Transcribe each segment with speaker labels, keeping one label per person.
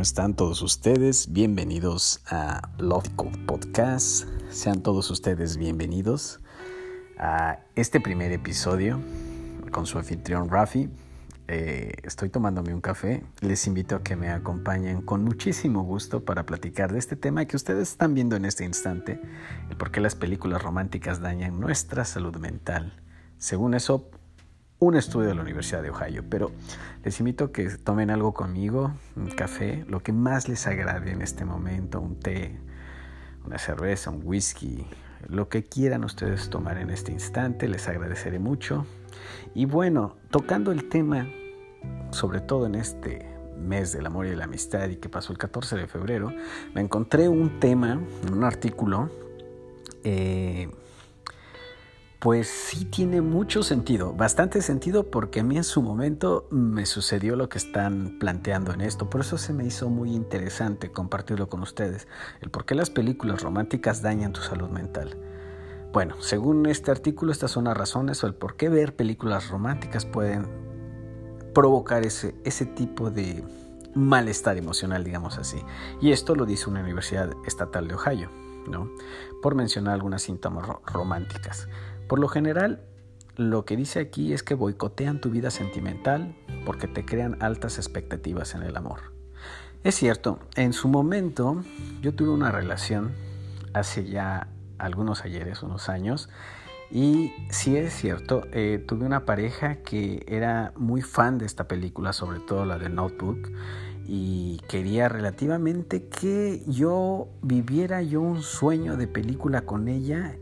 Speaker 1: ¿cómo están todos ustedes? Bienvenidos a Love Code Podcast. Sean todos ustedes bienvenidos a este primer episodio con su anfitrión Rafi. Eh, estoy tomándome un café. Les invito a que me acompañen con muchísimo gusto para platicar de este tema que ustedes están viendo en este instante, el por qué las películas románticas dañan nuestra salud mental. Según eso, un estudio de la Universidad de Ohio, pero les invito a que tomen algo conmigo, un café, lo que más les agrade en este momento, un té, una cerveza, un whisky, lo que quieran ustedes tomar en este instante, les agradeceré mucho. Y bueno, tocando el tema, sobre todo en este mes del amor y de la amistad y que pasó el 14 de febrero, me encontré un tema, un artículo, eh, pues sí tiene mucho sentido, bastante sentido porque a mí en su momento me sucedió lo que están planteando en esto, por eso se me hizo muy interesante compartirlo con ustedes, el por qué las películas románticas dañan tu salud mental. Bueno, según este artículo estas son las razones o el por qué ver películas románticas pueden provocar ese, ese tipo de malestar emocional, digamos así. Y esto lo dice una universidad estatal de Ohio, ¿no? Por mencionar algunas síntomas románticas. Por lo general, lo que dice aquí es que boicotean tu vida sentimental porque te crean altas expectativas en el amor. Es cierto, en su momento yo tuve una relación hace ya algunos ayeres, unos años, y sí es cierto, eh, tuve una pareja que era muy fan de esta película, sobre todo la de Notebook, y quería relativamente que yo viviera yo un sueño de película con ella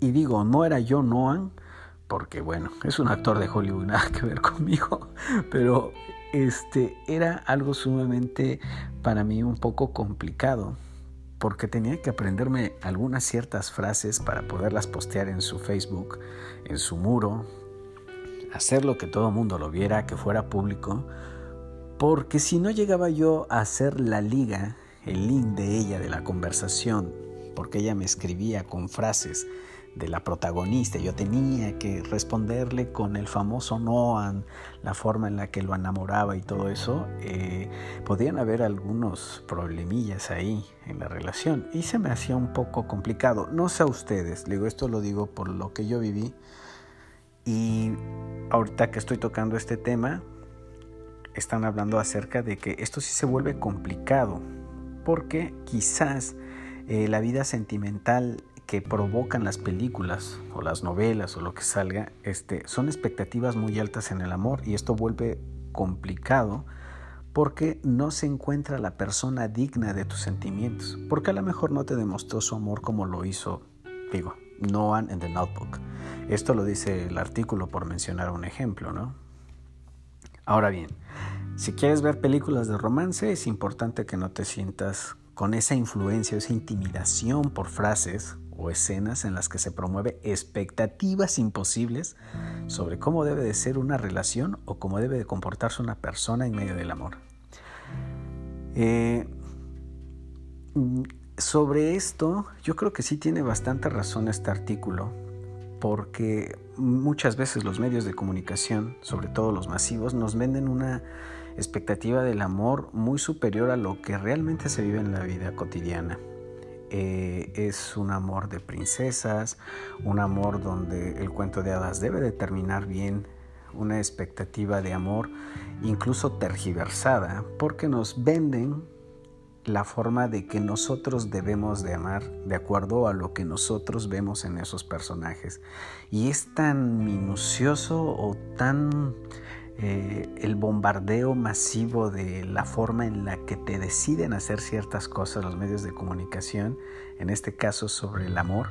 Speaker 1: y digo, no era yo Noan, porque bueno, es un actor de Hollywood, nada que ver conmigo, pero este era algo sumamente para mí un poco complicado, porque tenía que aprenderme algunas ciertas frases para poderlas postear en su Facebook, en su muro, hacerlo que todo el mundo lo viera, que fuera público, porque si no llegaba yo a hacer la liga, el link de ella, de la conversación, porque ella me escribía con frases de la protagonista. Yo tenía que responderle con el famoso Noan, la forma en la que lo enamoraba y todo eso. Eh, podían haber algunos problemillas ahí en la relación y se me hacía un poco complicado. No sé a ustedes, digo, esto lo digo por lo que yo viví. Y ahorita que estoy tocando este tema, están hablando acerca de que esto sí se vuelve complicado, porque quizás eh, la vida sentimental que provocan las películas o las novelas o lo que salga, este, son expectativas muy altas en el amor y esto vuelve complicado porque no se encuentra la persona digna de tus sentimientos, porque a lo mejor no te demostró su amor como lo hizo, digo, Noah en The Notebook. Esto lo dice el artículo por mencionar un ejemplo, ¿no? Ahora bien, si quieres ver películas de romance, es importante que no te sientas con esa influencia, esa intimidación por frases o escenas en las que se promueve expectativas imposibles sobre cómo debe de ser una relación o cómo debe de comportarse una persona en medio del amor. Eh, sobre esto, yo creo que sí tiene bastante razón este artículo, porque muchas veces los medios de comunicación, sobre todo los masivos, nos venden una expectativa del amor muy superior a lo que realmente se vive en la vida cotidiana. Eh, es un amor de princesas, un amor donde el cuento de hadas debe de terminar bien, una expectativa de amor incluso tergiversada, porque nos venden la forma de que nosotros debemos de amar de acuerdo a lo que nosotros vemos en esos personajes. Y es tan minucioso o tan eh, el bombardeo masivo de la forma en la que te deciden hacer ciertas cosas los medios de comunicación, en este caso sobre el amor,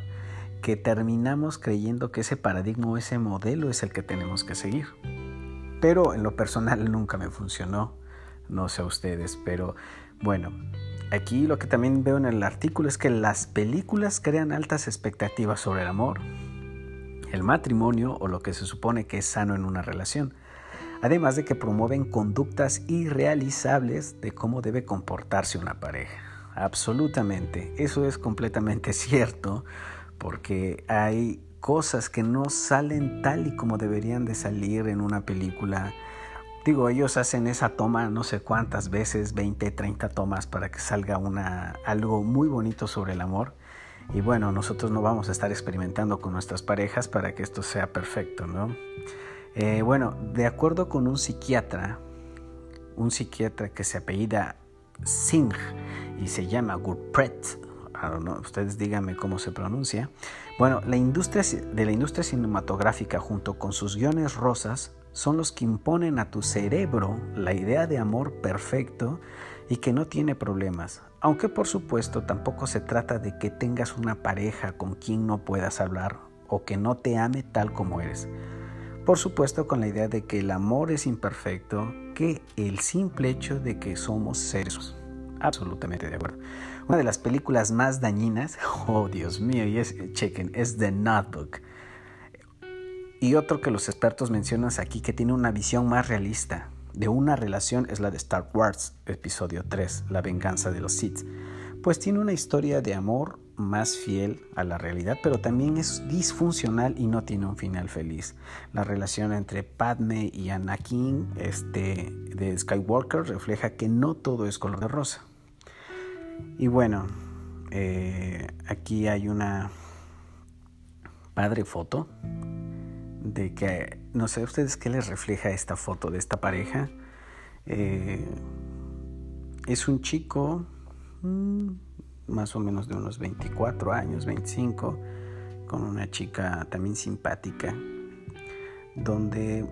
Speaker 1: que terminamos creyendo que ese paradigma o ese modelo es el que tenemos que seguir. Pero en lo personal nunca me funcionó, no sé a ustedes, pero bueno, aquí lo que también veo en el artículo es que las películas crean altas expectativas sobre el amor, el matrimonio o lo que se supone que es sano en una relación además de que promueven conductas irrealizables de cómo debe comportarse una pareja. Absolutamente, eso es completamente cierto, porque hay cosas que no salen tal y como deberían de salir en una película Digo, ellos hacen esa toma no sé cuántas veces, 20, 30 tomas para que salga una, algo muy bonito sobre el amor. Y bueno, nosotros no vamos a estar experimentando con nuestras parejas para que esto sea perfecto, ¿no? Eh, bueno, de acuerdo con un psiquiatra, un psiquiatra que se apellida Singh y se llama Gurpret, ustedes díganme cómo se pronuncia. Bueno, la industria de la industria cinematográfica junto con sus guiones rosas son los que imponen a tu cerebro la idea de amor perfecto y que no tiene problemas. Aunque por supuesto tampoco se trata de que tengas una pareja con quien no puedas hablar o que no te ame tal como eres. Por supuesto con la idea de que el amor es imperfecto, que el simple hecho de que somos seres. Absolutamente de acuerdo. Una de las películas más dañinas, oh Dios mío, y es, chequen, es The Notebook. Y otro que los expertos mencionan aquí que tiene una visión más realista de una relación es la de Star Wars, episodio 3, La venganza de los Sith. Pues tiene una historia de amor más fiel a la realidad, pero también es disfuncional y no tiene un final feliz. La relación entre Padme y Anakin este, de Skywalker refleja que no todo es color de rosa. Y bueno, eh, aquí hay una padre foto de que, no sé ustedes qué les refleja esta foto de esta pareja. Eh, es un chico mm, más o menos de unos 24 años, 25, con una chica también simpática, donde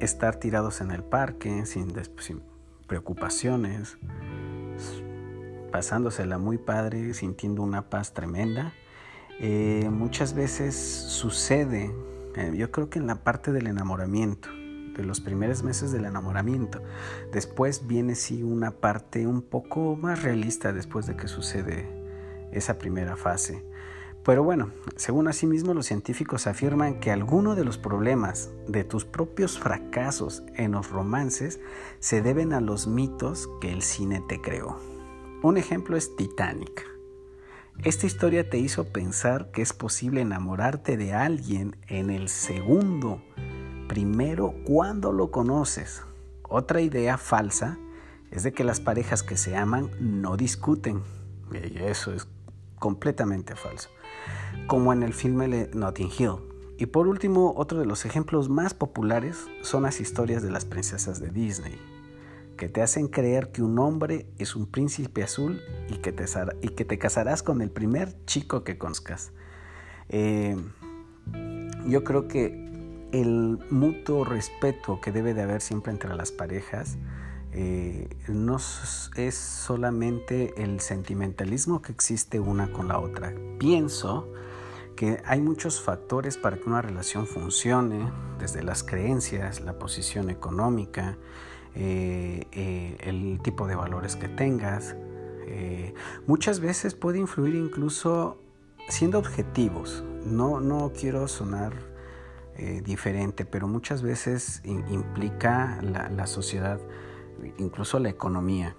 Speaker 1: estar tirados en el parque sin, preocupaciones, pasándosela muy padre, sintiendo una paz tremenda. Eh, muchas veces sucede, eh, yo creo que en la parte del enamoramiento, los primeros meses del enamoramiento. Después viene sí una parte un poco más realista después de que sucede esa primera fase. Pero bueno, según asimismo los científicos afirman que algunos de los problemas de tus propios fracasos en los romances se deben a los mitos que el cine te creó. Un ejemplo es Titanic. Esta historia te hizo pensar que es posible enamorarte de alguien en el segundo, primero cuando lo conoces. Otra idea falsa es de que las parejas que se aman no discuten. Eso es completamente falso. Como en el filme Notting Hill. Y por último, otro de los ejemplos más populares son las historias de las princesas de Disney que te hacen creer que un hombre es un príncipe azul y que te, y que te casarás con el primer chico que conozcas. Eh, yo creo que el mutuo respeto que debe de haber siempre entre las parejas eh, no es solamente el sentimentalismo que existe una con la otra. Pienso que hay muchos factores para que una relación funcione, desde las creencias, la posición económica, eh, eh, el tipo de valores que tengas. Muchas veces puede influir incluso siendo objetivos. No, no quiero sonar diferente, pero muchas veces implica la, la, sociedad, incluso la economía.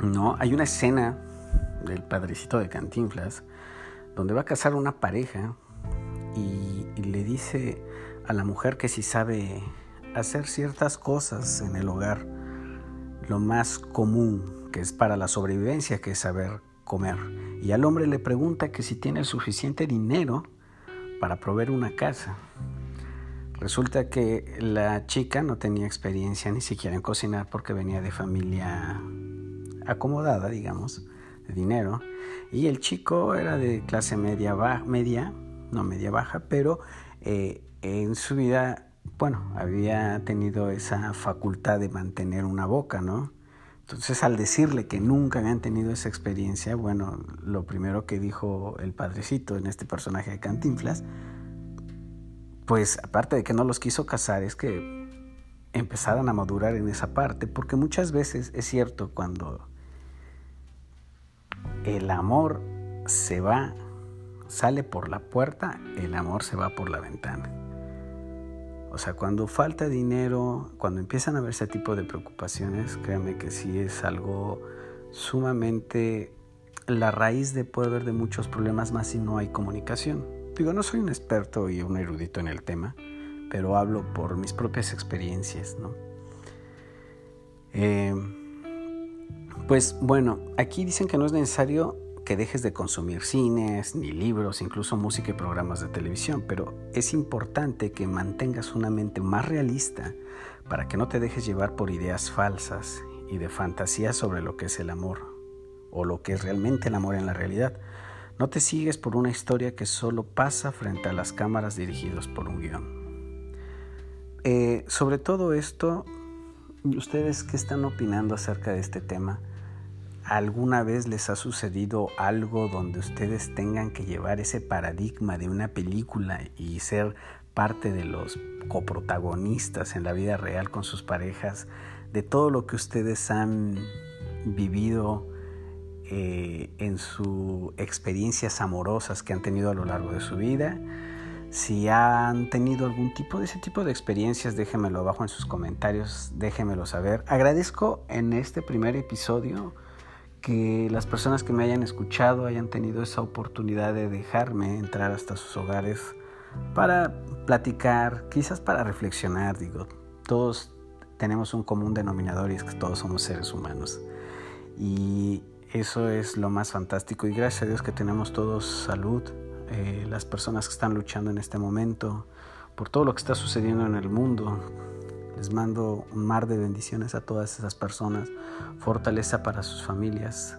Speaker 1: ¿no? Hay una escena del padrecito de Cantinflas donde va a casar una pareja y, y le dice a la mujer que si sabe hacer ciertas cosas en el hogar, lo más común que es para la sobrevivencia, que es saber comer. Y al hombre le pregunta que si tiene el suficiente dinero para proveer una casa. Resulta que la chica no tenía experiencia ni siquiera en cocinar porque venía de familia acomodada, digamos, de dinero. Y el chico era de clase media, media no media baja, pero eh, en su vida bueno, había tenido esa facultad de mantener una boca, ¿no? Entonces al decirle que nunca habían tenido esa experiencia, bueno, lo primero que dijo el padrecito en este personaje de Cantinflas, pues aparte de que no los quiso casar, es que empezaran a madurar en esa parte, porque muchas veces es cierto cuando el amor se va, sale por la puerta, el amor se va por la ventana. O sea, cuando falta dinero, cuando empiezan a haber ese tipo de preocupaciones, créanme que sí es algo sumamente la raíz de poder haber de muchos problemas más si no hay comunicación. Digo, no soy un experto y un erudito en el tema, pero hablo por mis propias experiencias, ¿no? Eh, pues bueno, aquí dicen que no es necesario que dejes de consumir cines, ni libros, incluso música y programas de televisión, pero es importante que mantengas una mente más realista para que no te dejes llevar por ideas falsas y de fantasía sobre lo que es el amor o lo que es realmente el amor en la realidad. No te sigues por una historia que solo pasa frente a las cámaras dirigidos por un guion. Eh, sobre todo esto, ¿ustedes qué están opinando acerca de este tema? ¿Alguna vez les ha sucedido algo donde ustedes tengan que llevar ese paradigma de una película y ser parte de los coprotagonistas en la vida real con sus parejas, de todo lo que ustedes han vivido eh, en sus experiencias amorosas que han tenido a lo largo de su vida? Si han tenido algún tipo de ese tipo de experiencias, déjenmelo abajo en sus comentarios, déjenmelo saber. Agradezco en este primer episodio que las personas que me hayan escuchado hayan tenido esa oportunidad de dejarme entrar hasta sus hogares para platicar, quizás para reflexionar, digo, todos tenemos un común denominador y es que todos somos seres humanos. Y eso es lo más fantástico y gracias a Dios que tenemos todos salud, eh, las personas que están luchando en este momento, por todo lo que está sucediendo en el mundo, les mando un mar de bendiciones a todas esas personas, fortaleza para sus familias.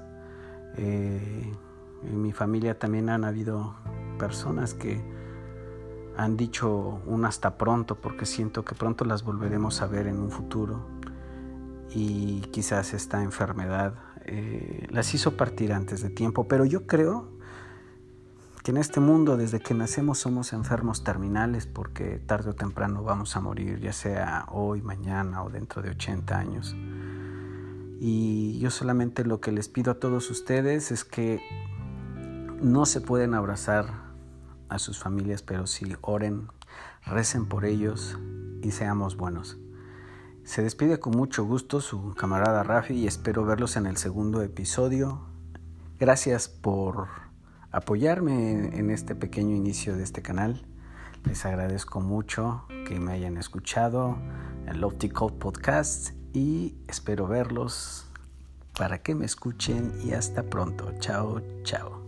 Speaker 1: Eh, en mi familia también han habido personas que han dicho un hasta pronto porque siento que pronto las volveremos a ver en un futuro y quizás esta enfermedad eh, las hizo partir antes de tiempo, pero yo creo que en este mundo desde que nacemos somos enfermos terminales porque tarde o temprano vamos a morir, ya sea hoy, mañana o dentro de 80 años. Y yo solamente lo que les pido a todos ustedes es que no se pueden abrazar a sus familias, pero sí oren, recen por ellos y seamos buenos. Se despide con mucho gusto su camarada Rafi y espero verlos en el segundo episodio. Gracias por apoyarme en este pequeño inicio de este canal. Les agradezco mucho que me hayan escuchado Lofty Code Podcast y espero verlos para que me escuchen y hasta pronto. Chao, chao.